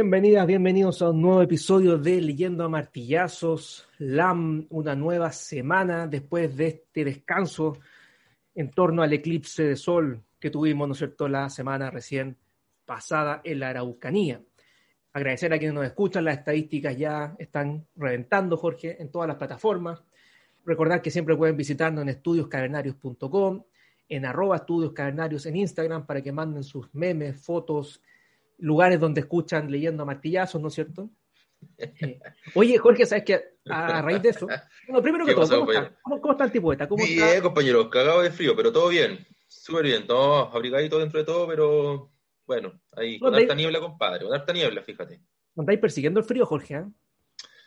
Bienvenidas, bienvenidos a un nuevo episodio de Leyendo a Martillazos, LAM, una nueva semana después de este descanso en torno al eclipse de sol que tuvimos, ¿no es cierto?, la semana recién pasada en la Araucanía. Agradecer a quienes nos escuchan, las estadísticas ya están reventando, Jorge, en todas las plataformas. Recordar que siempre pueden visitarnos en estudioscavernarios.com, en arroba en Instagram para que manden sus memes, fotos, lugares donde escuchan leyendo a martillazos, ¿no es cierto? Eh, oye, Jorge, ¿sabes qué? A raíz de eso, bueno, primero que todo, pasó, ¿cómo, está? ¿Cómo, ¿cómo está el tipo ¿Cómo bien, está? compañero, cagado de frío, pero todo bien. Súper bien, todo abrigadito dentro de todo, pero bueno, ahí, con harta niebla, compadre, con harta niebla, fíjate. ¿No andáis persiguiendo el frío, Jorge? ¿ah?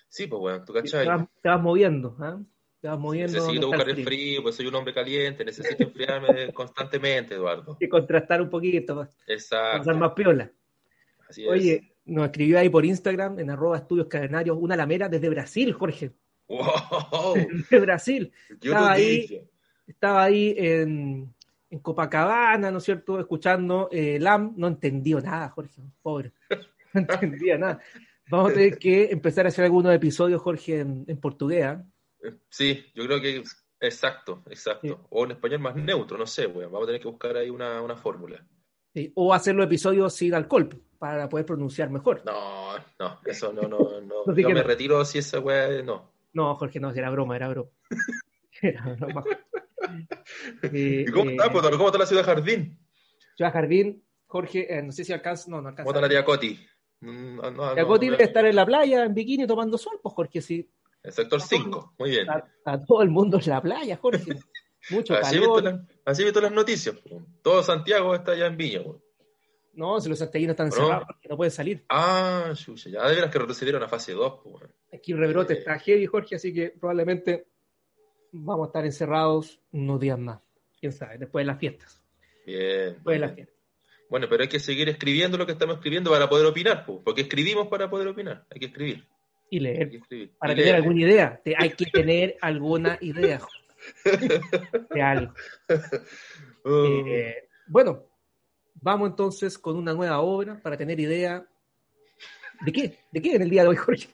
Sí, pues bueno, tú Te, cachai. vas, te vas moviendo, ¿ah? Te vas moviendo. Necesito buscar el frío, pues soy un hombre caliente, necesito enfriarme constantemente, Eduardo. Que contrastar un poquito, pasar Exacto, más piola. Así es. Oye, nos escribió ahí por Instagram, en arroba estudios una lamera desde Brasil, Jorge. ¡Wow! Desde Brasil. Yo Estaba ahí. dije. Estaba ahí en, en Copacabana, ¿no es cierto? Escuchando eh, LAM. No entendió nada, Jorge, pobre. No entendía nada. Vamos a tener que empezar a hacer algunos episodios, Jorge, en, en portugués. ¿ah? Sí, yo creo que exacto, exacto. Sí. O en español más neutro, no sé, weón. Vamos a tener que buscar ahí una, una fórmula. Sí, O hacer los episodios sin alcohol, para poder pronunciar mejor. No, no, eso no, no, no. No Yo me retiro si esa weá, no. No, Jorge, no, era broma, era broma. Era broma. Eh, ¿Y cómo eh, está, pues, ¿Cómo está la ciudad Jardín? Ciudad Jardín, Jorge, eh, no sé si alcanza, no, no alcanza. ¿Cómo está la tía Coti? Mm, No, no, La no, Coti no. debe estar en la playa, en bikini, tomando sol, pues Jorge, sí. El sector 5, muy bien. Está, está todo el mundo en la playa, Jorge. Mucho Así visto, calor. así he visto las noticias. po. Todo Santiago está allá en Viña. po. No, si los santiaguinos están ¿No? encerrados, Jorge, no pueden salir. Ah, chucha, ya de veras que retrocedieron a fase 2. po, weón. Aquí el rebrote Eh. está heavy, Jorge, así que probablemente vamos a estar encerrados unos días más. Quién sabe, después de las fiestas. Bien. Después de las fiestas. Bueno, pero hay que seguir escribiendo lo que estamos escribiendo para poder opinar, po, porque escribimos para poder opinar. Hay que escribir. Y leer. Para Y tener leer. alguna idea. Te- hay que tener alguna idea de algo. Eh, bueno, vamos entonces con una nueva obra para tener idea. ¿De qué? ¿De qué en el día de hoy, Jorge?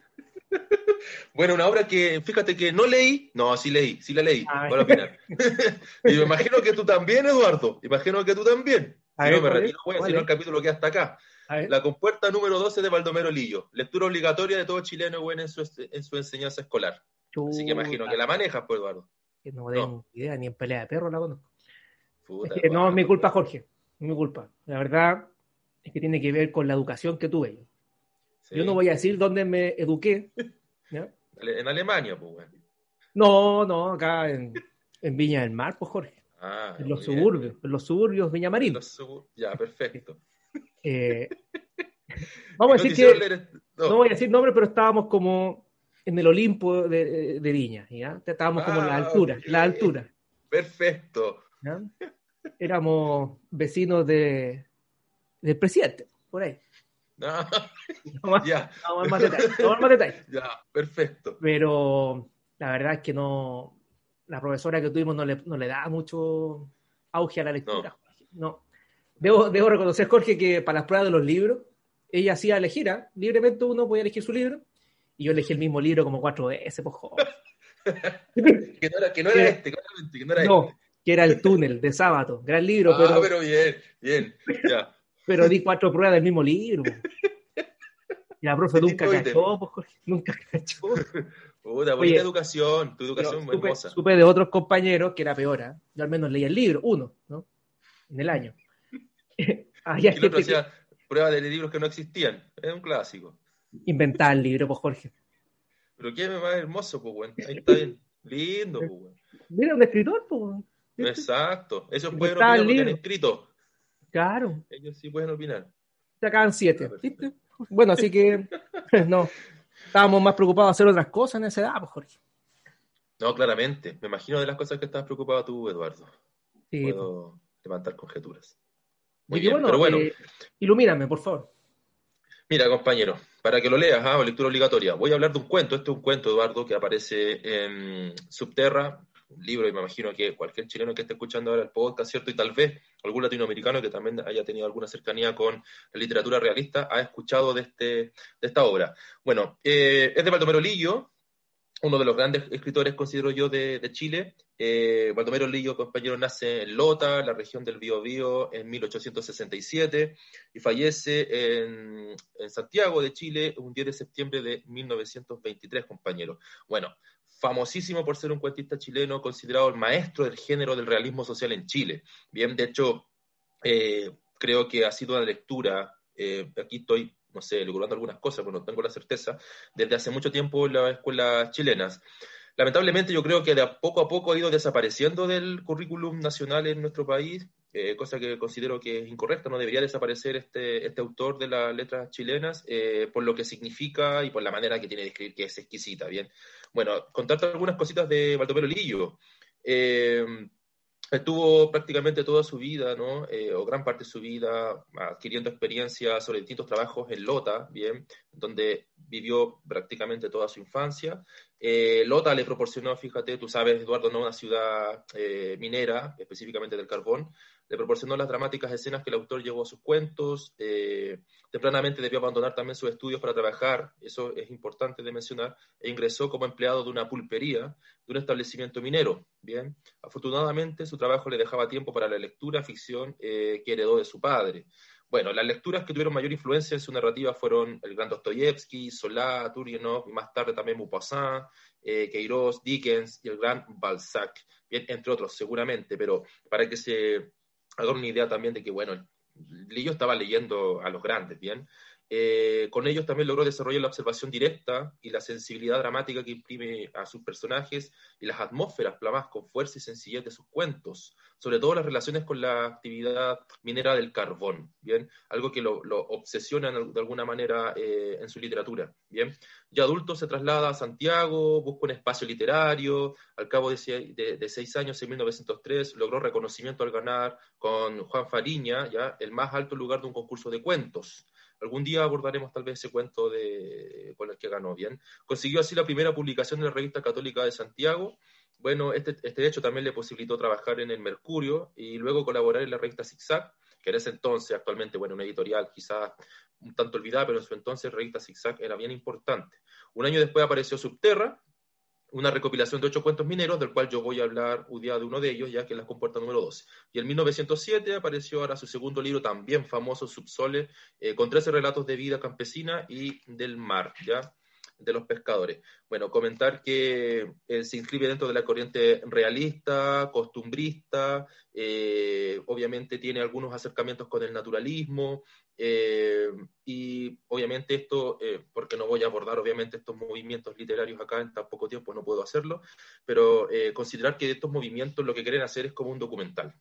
Bueno, una obra que, fíjate que no leí, no, sí leí, sí la leí, para opinar. y me imagino que tú también, Eduardo, imagino que tú también. A Si ver, no, me retiro, güey, ¿Cuál si no es? el capítulo queda hasta acá. A La compuerta número 12 de Baldomero Lillo, lectura obligatoria de todo chileno, güey, en su, en su enseñanza escolar. Así que imagino que la manejas, pues, Eduardo. que no tengo idea, ni en pelea de perro la conozco. Puta, que no es mi culpa, Jorge. Mi culpa. La verdad es que tiene que ver con la educación que tuve. Sí. Yo no voy a decir dónde me eduqué. ¿ya? En Alemania, pues, güey. No, no, acá en, en Viña del Mar, pues Jorge. Ah, En los bien. suburbios, en los suburbios Viña Marín. Los subur- Ya, perfecto. Eh, vamos a ¿Y no decir que, leer- no. no voy a decir nombre, pero estábamos como en el Olimpo de, de Viña, ¿ya? Estábamos como en la Ah, altura, la altura. Perfecto. ¿ya? Éramos vecinos de, del presidente, por ahí. No, No más, ya, no más- detalles, no más detalles. ya, perfecto. Pero la verdad es que no, la profesora que tuvimos no le, no le da mucho auge a la lectura. No. Debo, debo reconocer, Jorge, que para las pruebas de los libros, ella hacía elegir, ¿ah? libremente uno podía elegir su libro, y yo elegí el mismo libro como cuatro veces, pues, joder. Que no era, que no era este, claramente, que no era No, este. Que era El túnel de sábado, gran libro, ah, pero, pero... bien, bien, ya. pero di cuatro pruebas del mismo libro. Y la profe nunca cachó, pues, Jorge, nunca cachó. Puta, bonita educación, tu educación supe, hermosa. supe de otros compañeros que era peor, ¿ah? Yo al menos leía el libro, uno, ¿no? En el año. Había Y el otro gente que hacía pruebas de libros que no existían. Es un clásico. inventaba el libro, pues Jorge. Pero qué más hermoso, pues, weón. Ahí está bien. Lindo, pues, weón. Mira, un escritor, pues. Exacto. Ellos pueden opinar lo que han escrito. Claro, Ellos sí pueden opinar. sacaban siete, Ah. Bueno, así que, no. Estábamos más preocupados de hacer otras cosas en esa edad, pues Jorge. No, claramente. Me imagino de las cosas que estás preocupado tú, Eduardo. Sí, pues. Puedo levantar conjeturas. Muy bien, pero bueno. eh, ilumíname, por favor. Mira, compañero, para que lo leas, ¿ah? lectura obligatoria. Voy a hablar de un cuento. Este es un cuento, Eduardo, que aparece en Subterra, libro, y me imagino que cualquier chileno que esté escuchando ahora el podcast, ¿cierto? Y tal vez algún latinoamericano que también haya tenido alguna cercanía con la literatura realista, ha escuchado de, este, de esta obra. Bueno, eh, es de Baldomero Lillo, uno de los grandes escritores, considero yo, de, Chile. Eh, Baldomero Lillo, compañero, nace en Lota, la región del Biobío, en 1867 y fallece en, en, Santiago de Chile un 10 de septiembre de 1923, compañero. Bueno, famosísimo por ser un cuentista chileno, considerado el maestro del género del realismo social en Chile. Bien, de hecho, eh, creo que ha sido una lectura, eh, aquí estoy no sé, logrando algunas cosas, pero no tengo la certeza, desde hace mucho tiempo en las escuelas chilenas. Lamentablemente yo creo que de a poco a poco ha ido desapareciendo del currículum nacional en nuestro país, eh, cosa que considero que es incorrecta, no debería desaparecer este, este autor de las letras chilenas, eh, por lo que significa y por la manera que tiene de escribir, que es exquisita, ¿bien? Bueno, contarte algunas cositas de Baldomero Lillo. Eh, estuvo prácticamente toda su vida, ¿no? Eh, o gran parte de su vida, adquiriendo experiencia sobre distintos trabajos en Lota, bien, donde vivió prácticamente toda su infancia. Eh, Lota le proporcionó, fíjate, tú sabes, Eduardo, ¿no? una ciudad eh, minera, específicamente del carbón, le proporcionó las dramáticas escenas que el autor llevó a sus cuentos. Eh, tempranamente debió abandonar también sus estudios para trabajar, eso es importante de mencionar, e ingresó como empleado de una pulpería, de un establecimiento minero. Bien, afortunadamente su trabajo le dejaba tiempo para la lectura, ficción que heredó de su padre. Bueno, las lecturas que tuvieron mayor influencia en su narrativa fueron el gran Dostoyevsky, Solá, Turgenev y más tarde también Maupassant, eh, Queiroz, Dickens y el gran Balzac, entre otros seguramente, pero para que se hagan una idea también de que, bueno, yo estaba leyendo a los grandes, bien, eh, con ellos también logró desarrollar la observación directa y la sensibilidad dramática que imprime a sus personajes y las atmósferas plamadas con fuerza y sencillez de sus cuentos, sobre todo las relaciones con la actividad minera del carbón, ¿bien? Algo que lo, obsesiona de alguna manera eh, en su literatura, ¿bien? Ya adulto se traslada a Santiago, busca un espacio literario, al cabo de, de seis años, en 1903, logró reconocimiento al ganar con Juan Fariña, ya el más alto lugar de un concurso de cuentos. Algún día abordaremos tal vez ese cuento de, con el que ganó bien. Consiguió así la primera publicación de la revista católica de Santiago. Bueno, este, este hecho también le posibilitó trabajar en el Mercurio y luego colaborar en la revista Zigzag, que en ese entonces, actualmente, bueno, una editorial quizás un tanto olvidada, pero en su entonces revista Zigzag era bien importante. Un año después apareció Subterra, una recopilación de ocho cuentos mineros, del cual yo voy a hablar un día de uno de ellos, ya que es la compuerta número 12. Y en 1907 apareció ahora su segundo libro, también famoso, Subsole, eh, con 13 relatos de vida campesina y del mar, ¿ya? De los pescadores. Bueno, comentar que eh, se inscribe dentro de la corriente realista, costumbrista, eh, obviamente tiene algunos acercamientos con el naturalismo, eh, y obviamente esto, porque no voy a abordar obviamente estos movimientos literarios acá en tan poco tiempo, no puedo hacerlo, pero considerar que estos movimientos lo que quieren hacer es como un documental.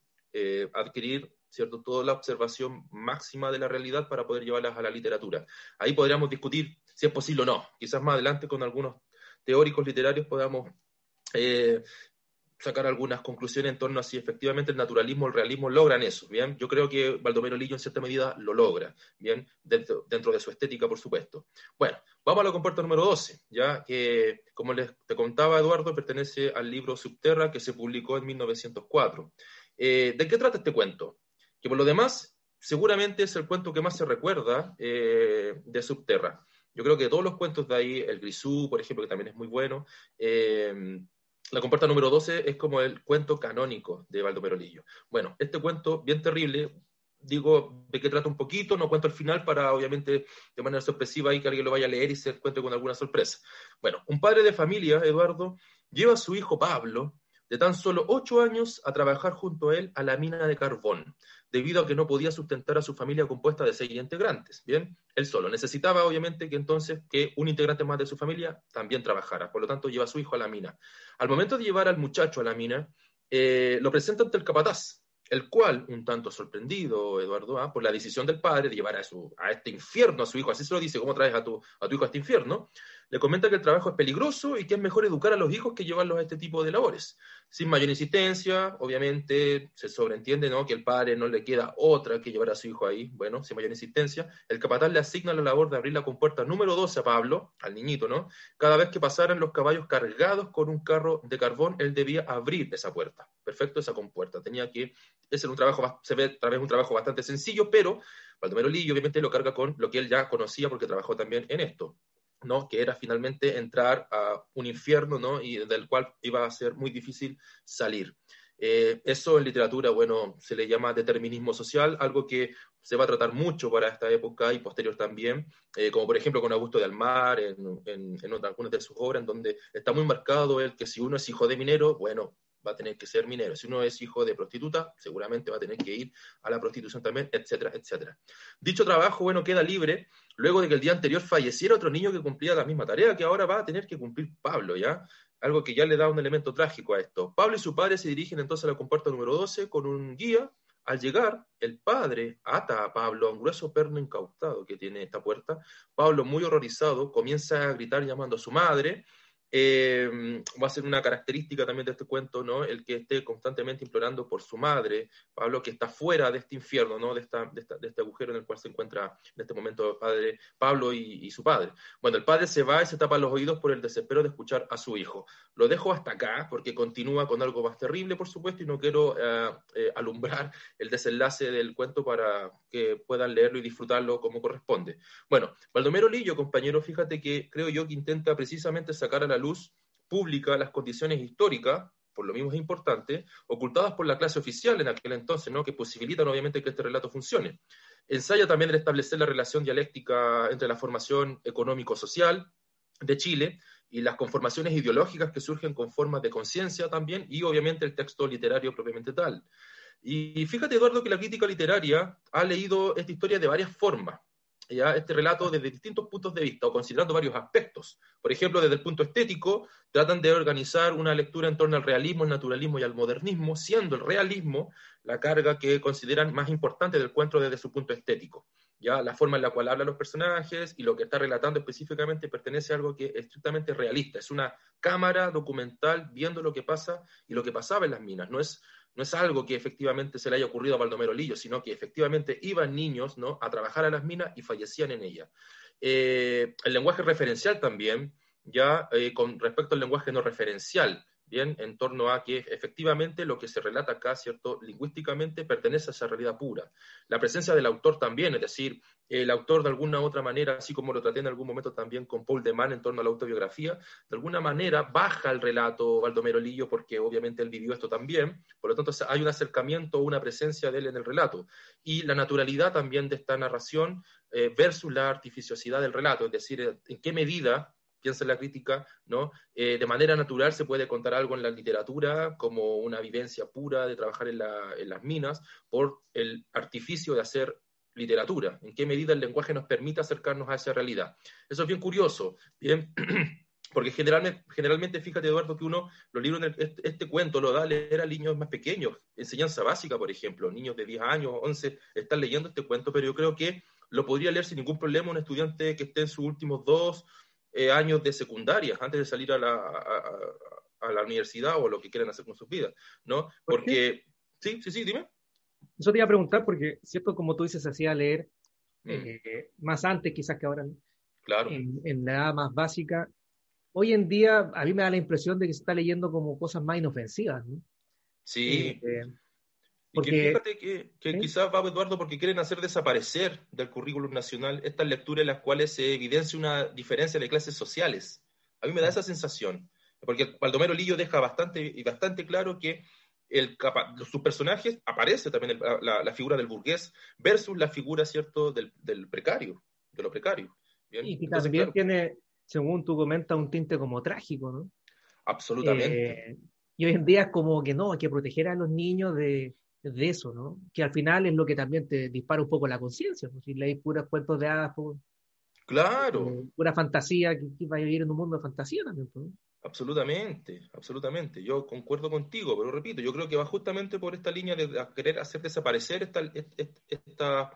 adquirir ¿cierto? toda la observación máxima de la realidad para poder llevarlas a la literatura. Ahí podríamos discutir si es posible o no. Quizás más adelante con algunos teóricos literarios podamos eh, sacar algunas conclusiones en torno a si efectivamente el naturalismo o el realismo logran eso, ¿bien? Yo creo que Baldomero Lillo en cierta medida lo logra, ¿bien? Dentro, de su estética, por supuesto. Bueno, vamos a la compuerta número 12, ya que, como les te contaba Eduardo, pertenece al libro Subterra que se publicó en 1904. Eh, ¿De qué trata este cuento? Que por lo demás, seguramente es el cuento que más se recuerda eh, de Subterra. Yo creo que todos los cuentos de ahí, el Grisú, por ejemplo, que también es muy bueno, eh, la compuerta número 12 es como el cuento canónico de Baldomero Lillo. Bueno, este cuento, bien terrible, digo de qué trata un poquito, no cuento el final para, obviamente, de manera sorpresiva y que alguien lo vaya a leer y se encuentre con alguna sorpresa. Bueno, un padre de familia, Eduardo, lleva a su hijo Pablo, de tan solo ocho años, a trabajar junto a él a la mina de carbón debido a que no podía sustentar a su familia compuesta de seis integrantes. Bien, él solo. Necesitaba, obviamente, que entonces que un integrante más de su familia también trabajara. Por lo tanto, lleva a su hijo a la mina. Al momento de llevar al muchacho a la mina, eh, lo presenta ante el capataz, el cual, un tanto sorprendido, Eduardo, ¿ah? por la decisión del padre de llevar a, su, a este infierno a su hijo, así se lo dice, ¿cómo traes a tu, a tu hijo a este infierno? Le comenta que el trabajo es peligroso y que es mejor educar a los hijos que llevarlos a este tipo de labores. Sin mayor insistencia, obviamente se sobreentiende ¿no? que el padre no le queda otra que llevar a su hijo ahí. Bueno, sin mayor insistencia, el capataz le asigna la labor de abrir la compuerta número 12 a Pablo, al niñito, ¿no? Cada vez que pasaran los caballos cargados con un carro de carbón, él debía abrir esa puerta. Perfecto, esa compuerta. Tenía que, ese era un trabajo, se ve un trabajo bastante sencillo, pero Baldomero Lillo obviamente lo carga con lo que él ya conocía porque trabajó también en esto. ¿No? que era finalmente entrar a un infierno ¿no? y del cual iba a ser muy difícil salir. Eh, eso en literatura, bueno, se le llama determinismo social, algo que se va a tratar mucho para esta época y posterior también, eh, como por ejemplo con Augusto de Almar, en, en, en algunas de sus obras, en donde está muy marcado el que si uno es hijo de minero, bueno, va a tener que ser minero. Si uno es hijo de prostituta, seguramente va a tener que ir a la prostitución también, etcétera, etcétera. Dicho trabajo, bueno, queda libre luego de que el día anterior falleciera otro niño que cumplía la misma tarea que ahora va a tener que cumplir Pablo, ¿ya? Algo que ya le da un elemento trágico a esto. Pablo y su padre se dirigen entonces a la compuerta número 12 con un guía. Al llegar, el padre ata a Pablo a un grueso perno incautado que tiene esta puerta. Pablo, muy horrorizado, comienza a gritar llamando a su madre eh, va a ser una característica también de este cuento, ¿no? El que esté constantemente implorando por su madre, Pablo, que está fuera de este infierno, ¿no? De, esta, de, este agujero en el cual se encuentra en este momento padre, Pablo y, su padre. Bueno, el padre se va y se tapa los oídos por el desespero de escuchar a su hijo. Lo dejo hasta acá porque continúa con algo más terrible, por supuesto, y no quiero eh, eh, alumbrar el desenlace del cuento para que puedan leerlo y disfrutarlo como corresponde. Bueno, Baldomero Lillo, compañero, fíjate que creo yo que intenta precisamente sacar a la luz pública las condiciones históricas, por lo mismo es importante, ocultadas por la clase oficial en aquel entonces, ¿no? que posibilitan obviamente que este relato funcione. Ensaya también el establecer la relación dialéctica entre la formación económico-social de Chile y las conformaciones ideológicas que surgen con formas de conciencia también, y obviamente el texto literario propiamente tal. Y fíjate, Eduardo, que la crítica literaria ha leído esta historia de varias formas ya este relato desde distintos puntos de vista o considerando varios aspectos. Por ejemplo, desde el punto estético, tratan de organizar una lectura en torno al realismo, al naturalismo y al modernismo, siendo el realismo la carga que consideran más importante del cuento desde su punto estético. Ya la forma en la cual hablan los personajes y lo que está relatando específicamente pertenece a algo que es estrictamente realista. Es una cámara documental viendo lo que pasa y lo que pasaba en las minas. No es no es algo que efectivamente se le haya ocurrido a Baldomero Lillo, sino que efectivamente iban niños ¿no? a trabajar a las minas y fallecían en ellas. Eh, el lenguaje referencial también, ya eh, con respecto al lenguaje no referencial, bien, en torno a que efectivamente lo que se relata acá, ¿cierto?, lingüísticamente pertenece a esa realidad pura. La presencia del autor también, es decir, el autor de alguna u otra manera, así como lo traté en algún momento también con Paul de Man en torno a la autobiografía, de alguna manera baja el relato Baldomero Lillo porque obviamente él vivió esto también, por lo tanto hay un acercamiento, una presencia de él en el relato. Y la naturalidad también de esta narración eh, versus la artificiosidad del relato, es decir, en qué medida piensa la crítica, ¿no? Eh, de manera natural se puede contar algo en la literatura como una vivencia pura de trabajar en, las minas por el artificio de hacer literatura, en qué medida el lenguaje nos permite acercarnos a esa realidad. Eso es bien curioso, bien, porque generalmente, generalmente fíjate Eduardo que uno, los libros, este, este, cuento lo da a leer a niños más pequeños, enseñanza básica, por ejemplo, niños de 10 años, 11, están leyendo este cuento, pero yo creo que lo podría leer sin ningún problema un estudiante que esté en sus últimos dos eh, años de secundaria, antes de salir a la, a, la, universidad o lo que quieran hacer con sus vidas, ¿no? Porque, sí, sí, sí, dime. Eso te iba a preguntar porque, ¿cierto? Como tú dices, se hacía leer mm. eh, más antes quizás que ahora claro. en, la edad más básica. Hoy en día a mí me da la impresión de que se está leyendo como cosas más inofensivas, ¿no? Sí. Eh, porque, y fíjate que, quizás va Eduardo porque quieren hacer desaparecer del currículum nacional estas lecturas en las cuales se evidencia una diferencia de clases sociales. A mí me da esa sensación, porque Baldomero Lillo deja bastante y bastante claro que el, sus personajes aparece también la, figura del burgués versus la figura cierto del, precario, de lo precario. Y que también tiene, según tú comentas, un tinte como trágico, ¿no? Absolutamente. Eh, y hoy en día es como que no, hay que proteger a los niños de, de eso, ¿no? Que al final es lo que también te dispara un poco la conciencia, si lees puros cuentos de hadas, pues, claro. Eh, pura fantasía, que, va a vivir en un mundo de fantasía también. Pues, absolutamente, absolutamente. Yo concuerdo contigo, pero repito, yo creo que va justamente por esta línea de querer hacer desaparecer esta, esta,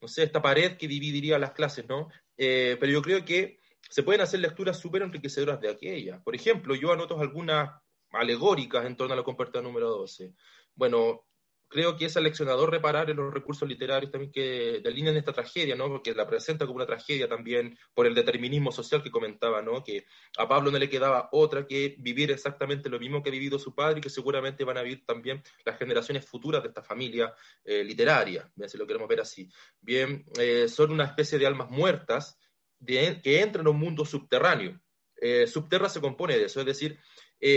no sé, esta pared que dividiría las clases, ¿no? Eh, pero yo creo que se pueden hacer lecturas súper enriquecedoras de aquellas. Por ejemplo, yo anoto algunas alegóricas en torno a la compuerta número 12. Bueno, creo que es aleccionador reparar en los recursos literarios también que delinean esta tragedia, ¿no? Porque la presenta como una tragedia también por el determinismo social que comentaba, ¿no? Que a Pablo no le quedaba otra que vivir exactamente lo mismo que ha vivido su padre y que seguramente van a vivir también las generaciones futuras de esta familia eh, literaria, si lo queremos ver así. Bien, eh, son una especie de almas muertas que entran a un mundo subterráneo. Eh, subterra se compone de eso, es decir,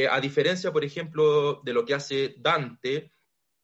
a diferencia, por ejemplo, de lo que hace Dante,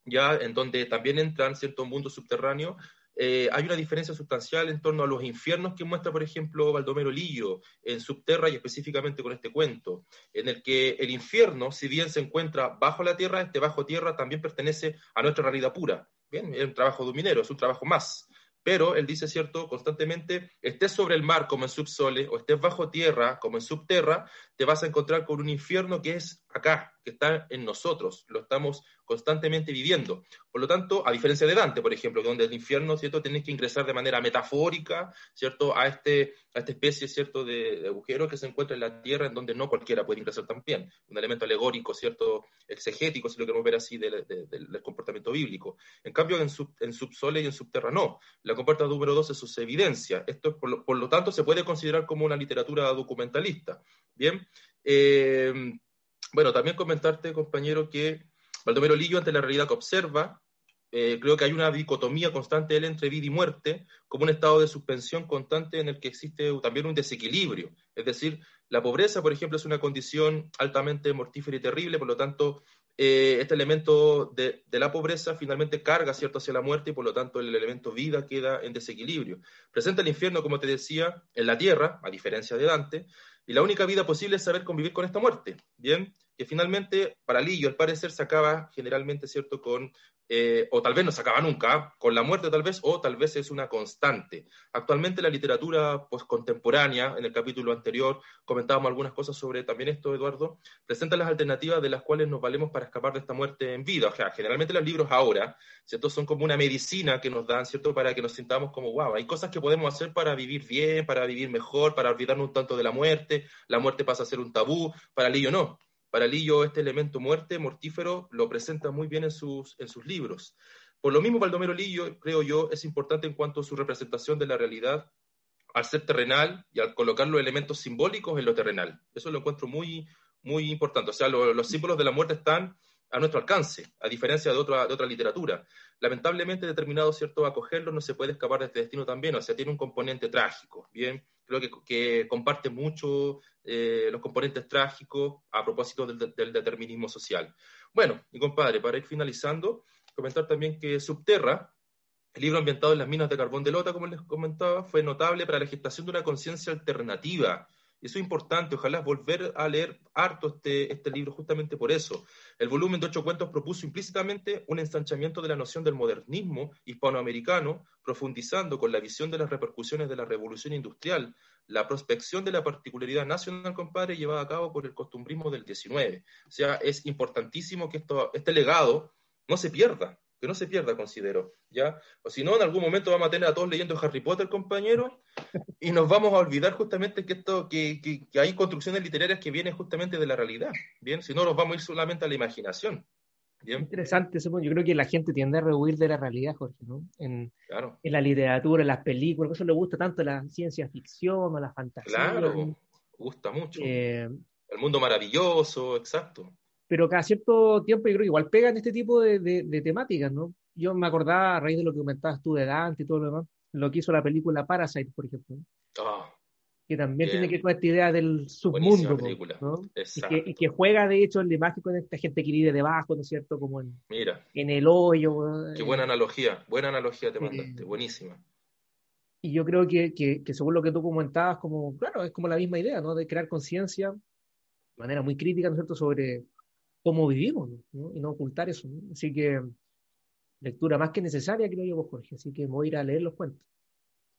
ya en donde también entran cierto mundo subterráneo, eh, hay una diferencia sustancial en torno a los infiernos que muestra, por ejemplo, Baldomero Lillo en Subterra y específicamente con este cuento, en el que el infierno, si bien se encuentra bajo la tierra, este bajo tierra también pertenece a nuestra realidad pura. Bien, es un trabajo de minero, es un trabajo más. Pero él dice, ¿cierto? Constantemente, estés sobre el mar como en subsole o estés bajo tierra como en subterra, te vas a encontrar con un infierno que es acá, que está en nosotros, lo estamos constantemente viviendo. Por lo tanto, a diferencia de Dante, por ejemplo, donde el infierno, ¿cierto?, tienes que ingresar de manera metafórica, ¿cierto?, a, este, a esta especie, ¿cierto?, de, agujero que se encuentra en la tierra, en donde no cualquiera puede ingresar también. Un elemento alegórico, ¿cierto?, exegético, si lo queremos ver así, del, comportamiento bíblico. En cambio, en, sub, en subsole y en subterra no. La compuerta número 12 es su evidencia. Esto, por lo, por lo tanto, se puede considerar como una literatura documentalista. Bien. Eh, bueno, también comentarte, compañero, que Baldomero Lillo, ante la realidad que observa, eh, creo que hay una dicotomía constante entre vida y muerte, como un estado de suspensión constante en el que existe también un desequilibrio. Es decir, la pobreza, por ejemplo, es una condición altamente mortífera y terrible, por lo tanto, eh, este elemento de, de, la pobreza finalmente carga cierto hacia la muerte y por lo tanto el elemento vida queda en desequilibrio. Presenta el infierno, como te decía, en la tierra, a diferencia de Dante, y la única vida posible es saber convivir con esta muerte, ¿bien? Que finalmente, para Lillo, al parecer, se acaba generalmente, ¿cierto?, con eh, o tal vez no se acaba nunca, con la muerte tal vez, o tal vez es una constante. Actualmente la literatura postcontemporánea, en el capítulo anterior comentábamos algunas cosas sobre también esto, Eduardo, presenta las alternativas de las cuales nos valemos para escapar de esta muerte en vida. O sea, generalmente los libros ahora, ¿cierto? Son como una medicina que nos dan, ¿cierto? Para que nos sintamos como, wow, hay cosas que podemos hacer para vivir bien, para vivir mejor, para olvidarnos un tanto de la muerte, la muerte pasa a ser un tabú, para Lillo no para Lillo este elemento muerte, mortífero, lo presenta muy bien en sus, en sus libros. Por lo mismo, Baldomero Lillo, creo yo, es importante en cuanto a su representación de la realidad al ser terrenal y al colocar los elementos simbólicos en lo terrenal. Eso lo encuentro muy, muy importante. O sea, los símbolos de la muerte están a nuestro alcance, a diferencia de otra, de otra literatura. Lamentablemente, determinado cierto acogerlo no se puede escapar de este destino también, o sea, tiene un componente trágico, ¿bien? Creo que, que comparte mucho eh, los componentes trágicos a propósito del, determinismo social. Bueno, mi compadre, para ir finalizando, comentar también que Subterra, el libro ambientado en las minas de carbón de Lota, como les comentaba, fue notable para la gestación de una conciencia alternativa eso es importante, ojalá volver a leer harto este, este libro justamente por eso. El volumen de ocho cuentos propuso implícitamente un ensanchamiento de la noción del modernismo hispanoamericano, profundizando con la visión de las repercusiones de la revolución industrial, la prospección de la particularidad nacional, compadre, llevada a cabo por el costumbrismo del 19. O sea, es importantísimo que este legado no se pierda, que no se pierda, considero, ¿ya? O si no, en algún momento vamos a tener a todos leyendo Harry Potter, compañero, y nos vamos a olvidar justamente que esto, que, que, hay construcciones literarias que vienen justamente de la realidad, ¿bien? Si no, nos vamos a ir solamente a la imaginación. ¿bien? Interesante, yo creo que la gente tiende a rehuir de la realidad, Jorge, ¿no? En, en la literatura, en las películas, por eso le gusta tanto la ciencia ficción o la fantasía. Claro, gusta mucho. Eh, el mundo maravilloso, exacto pero cada cierto tiempo yo creo que igual pegan este tipo de, de, temáticas, ¿no? Yo me acordaba a raíz de lo que comentabas tú de Dante y todo lo demás, lo que hizo la película Parasite, por ejemplo. Ah, que también tiene que ver con esta idea del submundo, ¿no? Y que, y que, juega de hecho en la imagen con esta gente que vive debajo, ¿no es cierto? Como en, Mira, en el hoyo. Qué buena analogía, buena analogía te mandaste, buenísima. Y yo creo que, que, que, según lo que tú comentabas, como, claro, es como la misma idea, ¿no? De crear conciencia de manera muy crítica, ¿no es cierto?, sobre cómo vivimos ¿no? y no ocultar eso. Así que lectura más que necesaria, creo yo, Jorge. Así que voy a ir a leer los cuentos.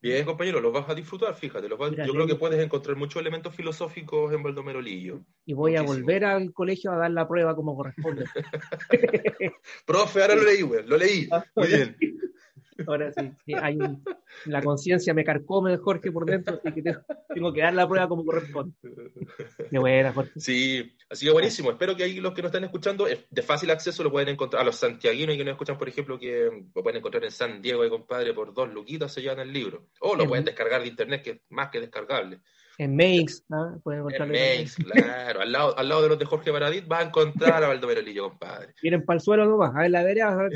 Bien, compañero, los vas a disfrutar, fíjate. Los yo creo que puedes encontrar muchos elementos filosóficos en Baldomero Lillo. Y voy a volver al colegio a dar la prueba como corresponde. Profe, ahora lo leí, güey, lo leí. Muy bien. Ahora sí, hay la conciencia me carcome Jorge por dentro, así que tengo que dar la prueba como corresponde. Qué buena, Jorge. Sí, así que buenísimo. Espero que ahí los que nos están escuchando, de fácil acceso lo pueden encontrar. A los santiaguinos que nos escuchan, por ejemplo, que lo pueden encontrar en San Diego, y compadre, por dos luquitas se llevan el libro. O lo pueden descargar de internet, que es más que descargable. En Makes, ¿no? Pueden encontrarlo. En Makes, claro. Al lado, al lado de los de Jorge Baradit vas a encontrar a Baldomero Lillo, compadre. Vienen para el suelo nomás, a ver la vereda, a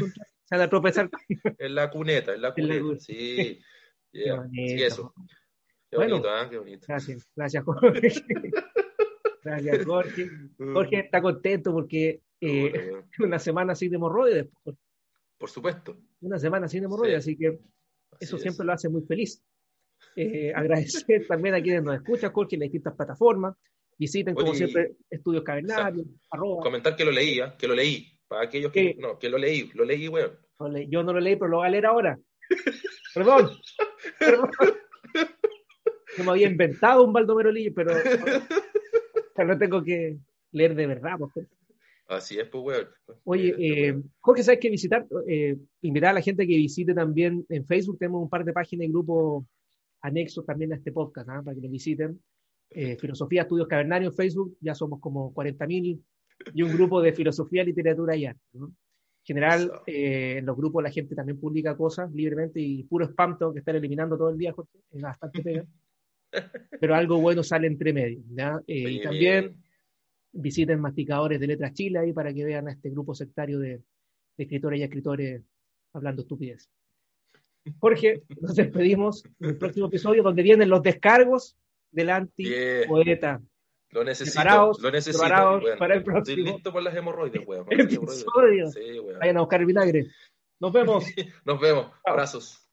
en la cuneta, en la cuneta, sí. Yeah. Sí, eso. Qué bueno, bonito, ¿eh? Qué bonito. Gracias, gracias, Jorge. gracias, Jorge. Jorge está contento porque eh, una semana sin hemorroides. Por supuesto. Una semana sin hemorroides, así que eso siempre lo hace muy feliz. Eh, agradecer también a quienes nos escuchan, Jorge, en las distintas plataformas. Visiten, como siempre, Estudios Cavernarios. Comentar que lo leía, que lo leí. Para aquellos que. No, que lo leí, lo leí, weón. yo no lo leí, pero lo voy a leer ahora. Perdón. Perdón. Me había inventado un Baldomero Lillo, pero no tengo que leer de verdad. Pues. Así es, pues, weón. Oye, eh, Jorge, ¿sabes qué visitar? Eh, invitar a la gente que visite también en Facebook. Tenemos un par de páginas y grupos anexos también a este podcast, ¿ah? para que lo visiten. Eh, filosofía Estudios Cavernarios en Facebook, ya somos como 40.000 y un grupo de filosofía, literatura y arte. En general, eh, en los grupos la gente también publica cosas libremente y puro spam tengo que estar eliminando todo el día, Jorge, es bastante pega. Pero algo bueno sale entre medio. Eh, y también visiten Masticadores de Letras Chile ahí para que vean a este grupo sectario de, de escritores y escritores hablando estupidez. Jorge, nos despedimos en el próximo episodio donde vienen los descargos del anti-poeta. Lo necesito, lo necesito. para el próximo. Estoy listo por las hemorroides, weón. Vayan a buscar el vinagre. Nos vemos. Nos vemos. Abrazos.